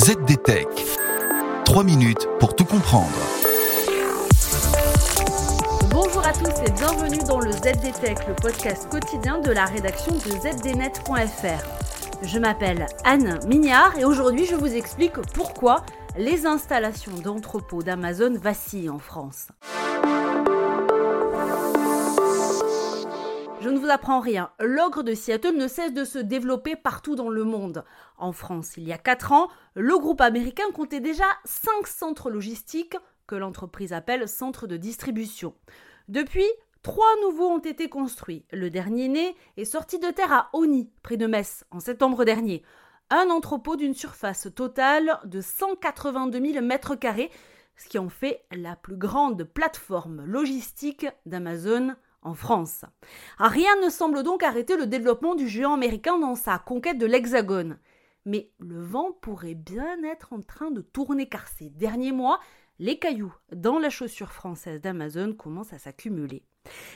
ZDTech. 3 minutes pour tout comprendre. Bonjour à tous et bienvenue dans le ZDTech, le podcast quotidien de la rédaction de zdnet.fr. Je m'appelle Anne Mignard et aujourd'hui je vous explique pourquoi les installations d'entrepôts d'Amazon vacillent en France. Je ne vous apprends rien. L'ogre de Seattle ne cesse de se développer partout dans le monde. En France, il y a 4 ans, le groupe américain comptait déjà 5 centres logistiques que l'entreprise appelle centres de distribution. Depuis, trois nouveaux ont été construits. Le dernier né est sorti de terre à Oni, près de Metz, en septembre dernier. Un entrepôt d'une surface totale de 182 000 mètres carrés, ce qui en fait la plus grande plateforme logistique d'Amazon en France. Rien ne semble donc arrêter le développement du géant américain dans sa conquête de l'Hexagone. Mais le vent pourrait bien être en train de tourner car ces derniers mois, les cailloux dans la chaussure française d'Amazon commencent à s'accumuler.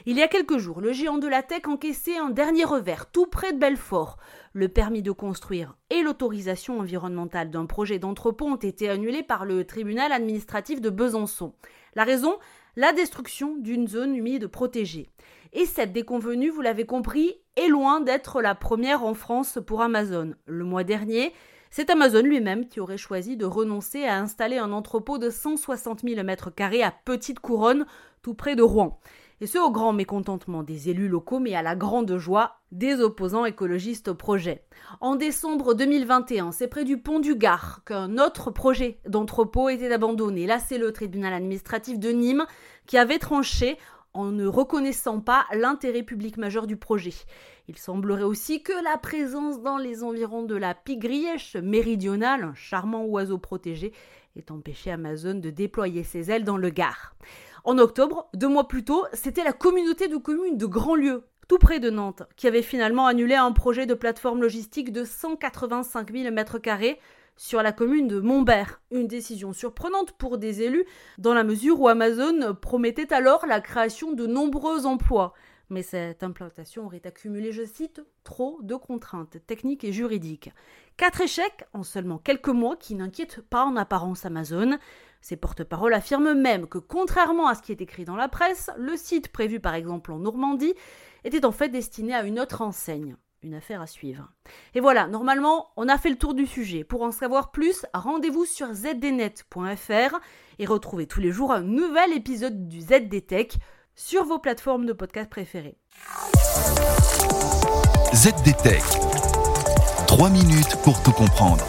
Il y a quelques jours, le géant de la tech encaissait un dernier revers tout près de Belfort. Le permis de construire et l'autorisation environnementale d'un projet d'entrepôt ont été annulés par le tribunal administratif de Besançon. La raison? La destruction d'une zone humide protégée. Et cette déconvenue, vous l'avez compris, est loin d'être la première en France pour Amazon. Le mois dernier, c'est Amazon lui-même qui aurait choisi de renoncer à installer un entrepôt de 160 000 m2 à Petite Couronne, tout près de Rouen. Et ce au grand mécontentement des élus locaux, mais à la grande joie des opposants écologistes au projet. En décembre 2021, c'est près du pont du Gard qu'un autre projet d'entrepôt était abandonné. Là, c'est le tribunal administratif de Nîmes qui avait tranché en ne reconnaissant pas l'intérêt public majeur du projet. Il semblerait aussi que la présence dans les environs de la pigrièche méridionale, un charmant oiseau protégé, ait empêché Amazon de déployer ses ailes dans le Gard. En octobre, deux mois plus tôt, c'était la communauté de communes de Grandlieu, tout près de Nantes, qui avait finalement annulé un projet de plateforme logistique de 185 000 m2 sur la commune de Montbert. Une décision surprenante pour des élus, dans la mesure où Amazon promettait alors la création de nombreux emplois. Mais cette implantation aurait accumulé, je cite, trop de contraintes techniques et juridiques. Quatre échecs en seulement quelques mois qui n'inquiètent pas en apparence Amazon. Ses porte-paroles affirment même que, contrairement à ce qui est écrit dans la presse, le site prévu par exemple en Normandie était en fait destiné à une autre enseigne une affaire à suivre. Et voilà, normalement, on a fait le tour du sujet. Pour en savoir plus, rendez-vous sur zdnet.fr et retrouvez tous les jours un nouvel épisode du ZDTech sur vos plateformes de podcast préférées. ZDTech. 3 minutes pour tout comprendre.